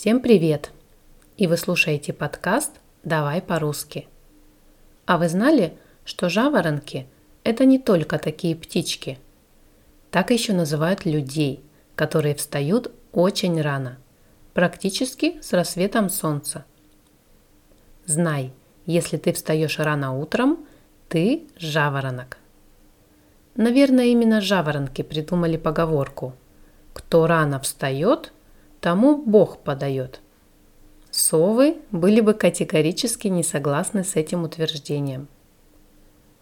Всем привет! И вы слушаете подкаст «Давай по-русски». А вы знали, что жаворонки – это не только такие птички. Так еще называют людей, которые встают очень рано, практически с рассветом солнца. Знай, если ты встаешь рано утром, ты жаворонок. Наверное, именно жаворонки придумали поговорку «Кто рано встает, тому Бог подает». Совы были бы категорически не согласны с этим утверждением.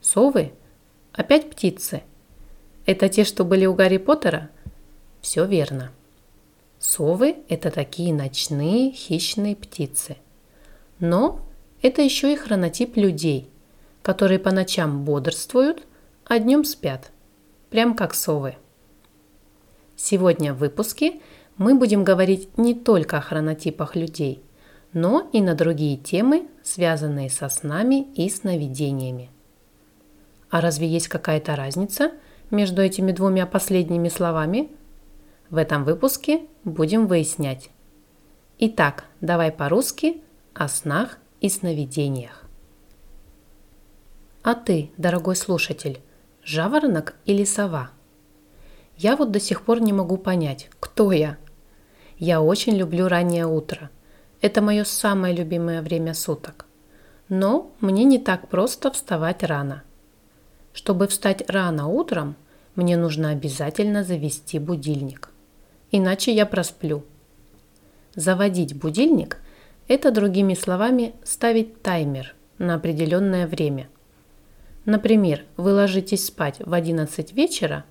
Совы? Опять птицы? Это те, что были у Гарри Поттера? Все верно. Совы – это такие ночные хищные птицы. Но это еще и хронотип людей, которые по ночам бодрствуют – а днем спят, прям как совы. Сегодня в выпуске мы будем говорить не только о хронотипах людей, но и на другие темы, связанные со снами и сновидениями. А разве есть какая-то разница между этими двумя последними словами? В этом выпуске будем выяснять. Итак, давай по-русски о снах и сновидениях. А ты, дорогой слушатель, жаворонок или сова? Я вот до сих пор не могу понять, кто я. Я очень люблю раннее утро. Это мое самое любимое время суток. Но мне не так просто вставать рано. Чтобы встать рано утром, мне нужно обязательно завести будильник. Иначе я просплю. Заводить будильник – это, другими словами, ставить таймер на определенное время – Например, вы ложитесь спать в 11 вечера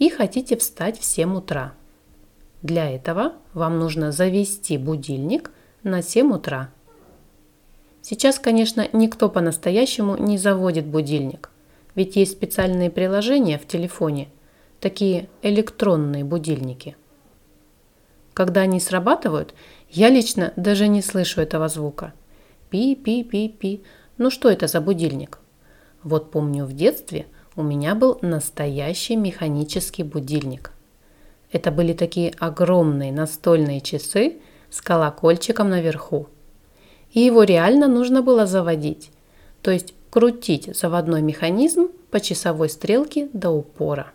и хотите встать в 7 утра. Для этого вам нужно завести будильник на 7 утра. Сейчас, конечно, никто по-настоящему не заводит будильник, ведь есть специальные приложения в телефоне, такие электронные будильники. Когда они срабатывают, я лично даже не слышу этого звука. Пи-пи-пи-пи. Ну что это за будильник? Вот помню в детстве у меня был настоящий механический будильник. Это были такие огромные настольные часы с колокольчиком наверху. И его реально нужно было заводить, то есть крутить заводной механизм по часовой стрелке до упора.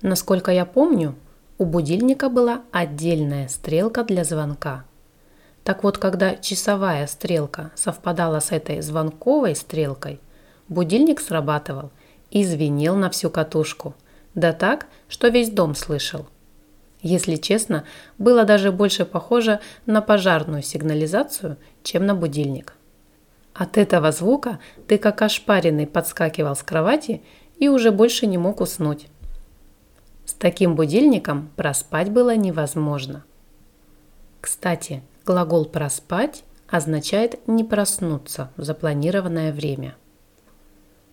Насколько я помню, у будильника была отдельная стрелка для звонка. Так вот, когда часовая стрелка совпадала с этой звонковой стрелкой – Будильник срабатывал и звенел на всю катушку. Да так, что весь дом слышал. Если честно, было даже больше похоже на пожарную сигнализацию, чем на будильник. От этого звука ты как ошпаренный подскакивал с кровати и уже больше не мог уснуть. С таким будильником проспать было невозможно. Кстати, глагол «проспать» означает не проснуться в запланированное время –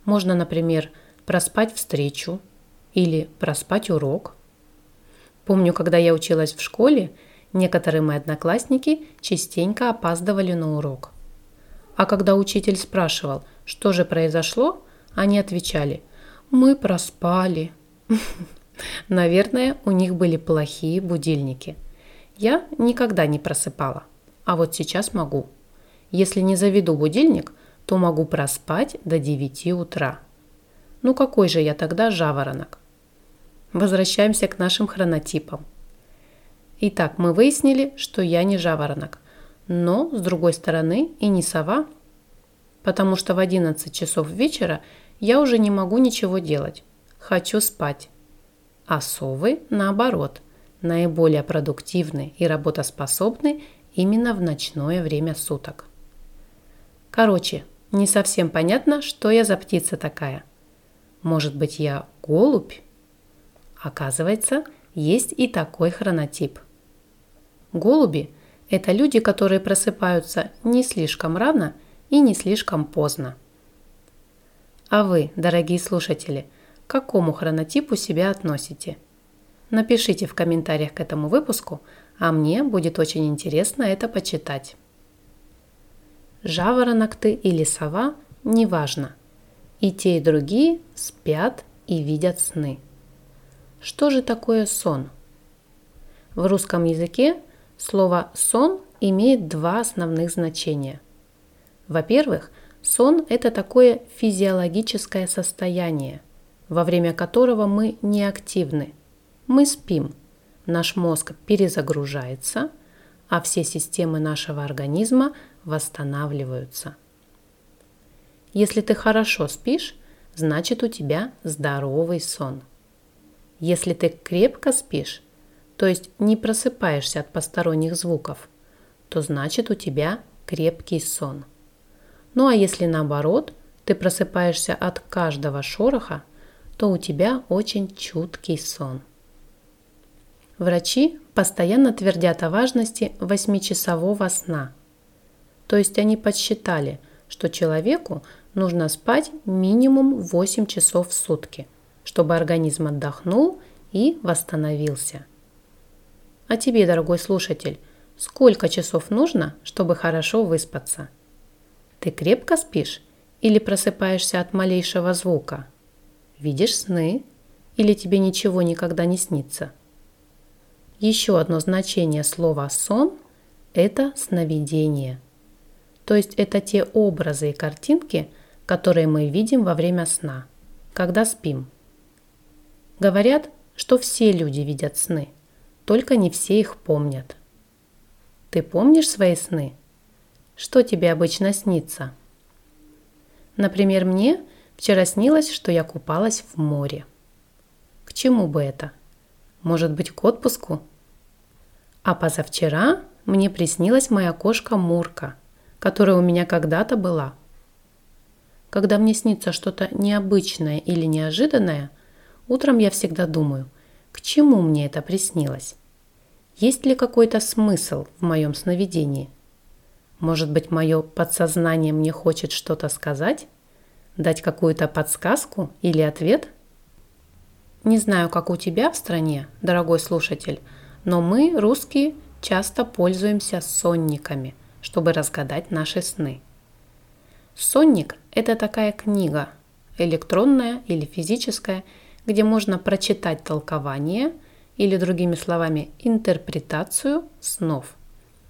можно, например, проспать встречу или проспать урок. Помню, когда я училась в школе, некоторые мои одноклассники частенько опаздывали на урок. А когда учитель спрашивал, что же произошло, они отвечали «Мы проспали». Наверное, у них были плохие будильники. Я никогда не просыпала, а вот сейчас могу. Если не заведу будильник, то могу проспать до 9 утра. Ну какой же я тогда жаворонок? Возвращаемся к нашим хронотипам. Итак, мы выяснили, что я не жаворонок, но, с другой стороны, и не сова, потому что в 11 часов вечера я уже не могу ничего делать, хочу спать. А совы, наоборот, наиболее продуктивны и работоспособны именно в ночное время суток. Короче, не совсем понятно, что я за птица такая. Может быть, я голубь? Оказывается, есть и такой хронотип. Голуби – это люди, которые просыпаются не слишком рано и не слишком поздно. А вы, дорогие слушатели, к какому хронотипу себя относите? Напишите в комментариях к этому выпуску, а мне будет очень интересно это почитать. Жаворонок ты или сова – неважно. И те, и другие спят и видят сны. Что же такое сон? В русском языке Слово «сон» имеет два основных значения. Во-первых, сон – это такое физиологическое состояние, во время которого мы не активны. Мы спим, наш мозг перезагружается, а все системы нашего организма восстанавливаются. Если ты хорошо спишь, значит у тебя здоровый сон. Если ты крепко спишь, то есть не просыпаешься от посторонних звуков, то значит у тебя крепкий сон. Ну а если наоборот, ты просыпаешься от каждого шороха, то у тебя очень чуткий сон. Врачи постоянно твердят о важности 8-часового сна. То есть они подсчитали, что человеку нужно спать минимум 8 часов в сутки, чтобы организм отдохнул и восстановился. А тебе, дорогой слушатель, сколько часов нужно, чтобы хорошо выспаться? Ты крепко спишь или просыпаешься от малейшего звука? Видишь сны или тебе ничего никогда не снится? Еще одно значение слова «сон» – это сновидение. То есть это те образы и картинки, которые мы видим во время сна, когда спим. Говорят, что все люди видят сны – только не все их помнят. Ты помнишь свои сны? Что тебе обычно снится? Например, мне вчера снилось, что я купалась в море. К чему бы это? Может быть, к отпуску? А позавчера мне приснилась моя кошка Мурка, которая у меня когда-то была. Когда мне снится что-то необычное или неожиданное, утром я всегда думаю, к чему мне это приснилось? Есть ли какой-то смысл в моем сновидении? Может быть, мое подсознание мне хочет что-то сказать? Дать какую-то подсказку или ответ? Не знаю, как у тебя в стране, дорогой слушатель, но мы, русские, часто пользуемся сонниками, чтобы разгадать наши сны. Сонник – это такая книга, электронная или физическая, где можно прочитать толкование – или другими словами интерпретацию снов.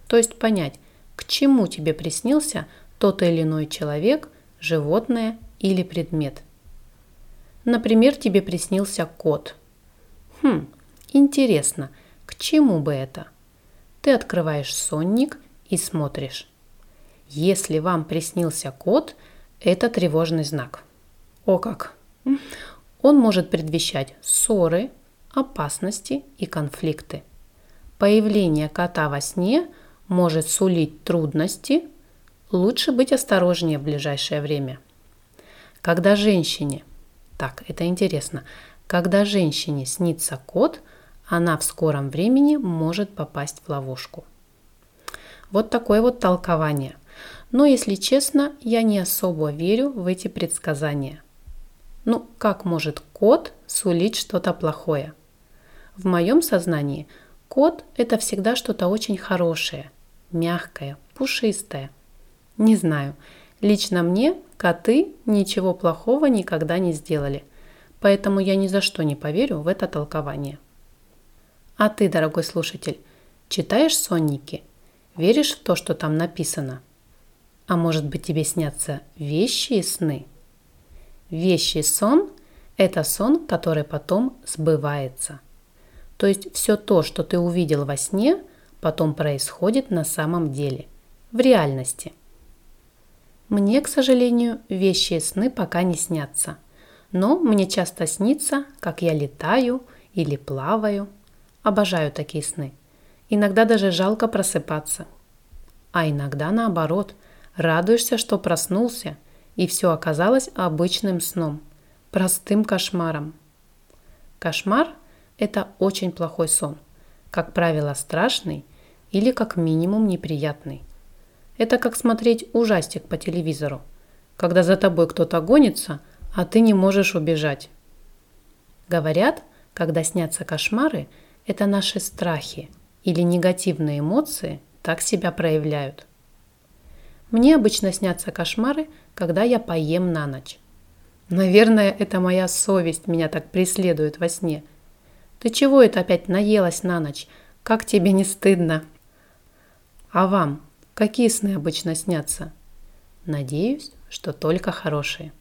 То есть понять, к чему тебе приснился тот или иной человек, животное или предмет. Например, тебе приснился кот. Хм, интересно, к чему бы это? Ты открываешь сонник и смотришь. Если вам приснился кот, это тревожный знак. О как! Он может предвещать ссоры, опасности и конфликты. Появление кота во сне может сулить трудности, лучше быть осторожнее в ближайшее время. Когда женщине, так, это интересно, когда женщине снится кот, она в скором времени может попасть в ловушку. Вот такое вот толкование. Но, если честно, я не особо верю в эти предсказания. Ну, как может кот сулить что-то плохое? В моем сознании кот – это всегда что-то очень хорошее, мягкое, пушистое. Не знаю, лично мне коты ничего плохого никогда не сделали, поэтому я ни за что не поверю в это толкование. А ты, дорогой слушатель, читаешь сонники? Веришь в то, что там написано? А может быть тебе снятся вещи и сны? Вещий сон – это сон, который потом сбывается – то есть все то, что ты увидел во сне, потом происходит на самом деле, в реальности. Мне, к сожалению, вещи и сны пока не снятся. Но мне часто снится, как я летаю или плаваю. Обожаю такие сны. Иногда даже жалко просыпаться. А иногда наоборот, радуешься, что проснулся, и все оказалось обычным сном, простым кошмаром. Кошмар это очень плохой сон. Как правило, страшный или как минимум неприятный. Это как смотреть ужастик по телевизору, когда за тобой кто-то гонится, а ты не можешь убежать. Говорят, когда снятся кошмары, это наши страхи или негативные эмоции так себя проявляют. Мне обычно снятся кошмары, когда я поем на ночь. Наверное, это моя совесть меня так преследует во сне – ты чего это опять наелась на ночь? Как тебе не стыдно? А вам какие сны обычно снятся? Надеюсь, что только хорошие.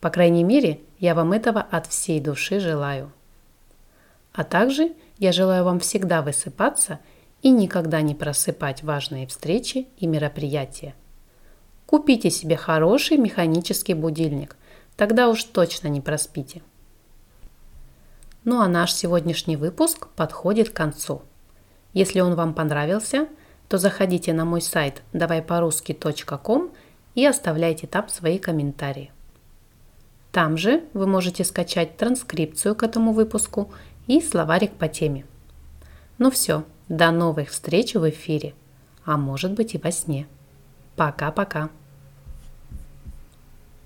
По крайней мере, я вам этого от всей души желаю. А также я желаю вам всегда высыпаться и никогда не просыпать важные встречи и мероприятия. Купите себе хороший механический будильник, тогда уж точно не проспите. Ну а наш сегодняшний выпуск подходит к концу. Если он вам понравился, то заходите на мой сайт давайпорусски.ком и оставляйте там свои комментарии. Там же вы можете скачать транскрипцию к этому выпуску и словарик по теме. Ну все, до новых встреч в эфире, а может быть и во сне. Пока-пока.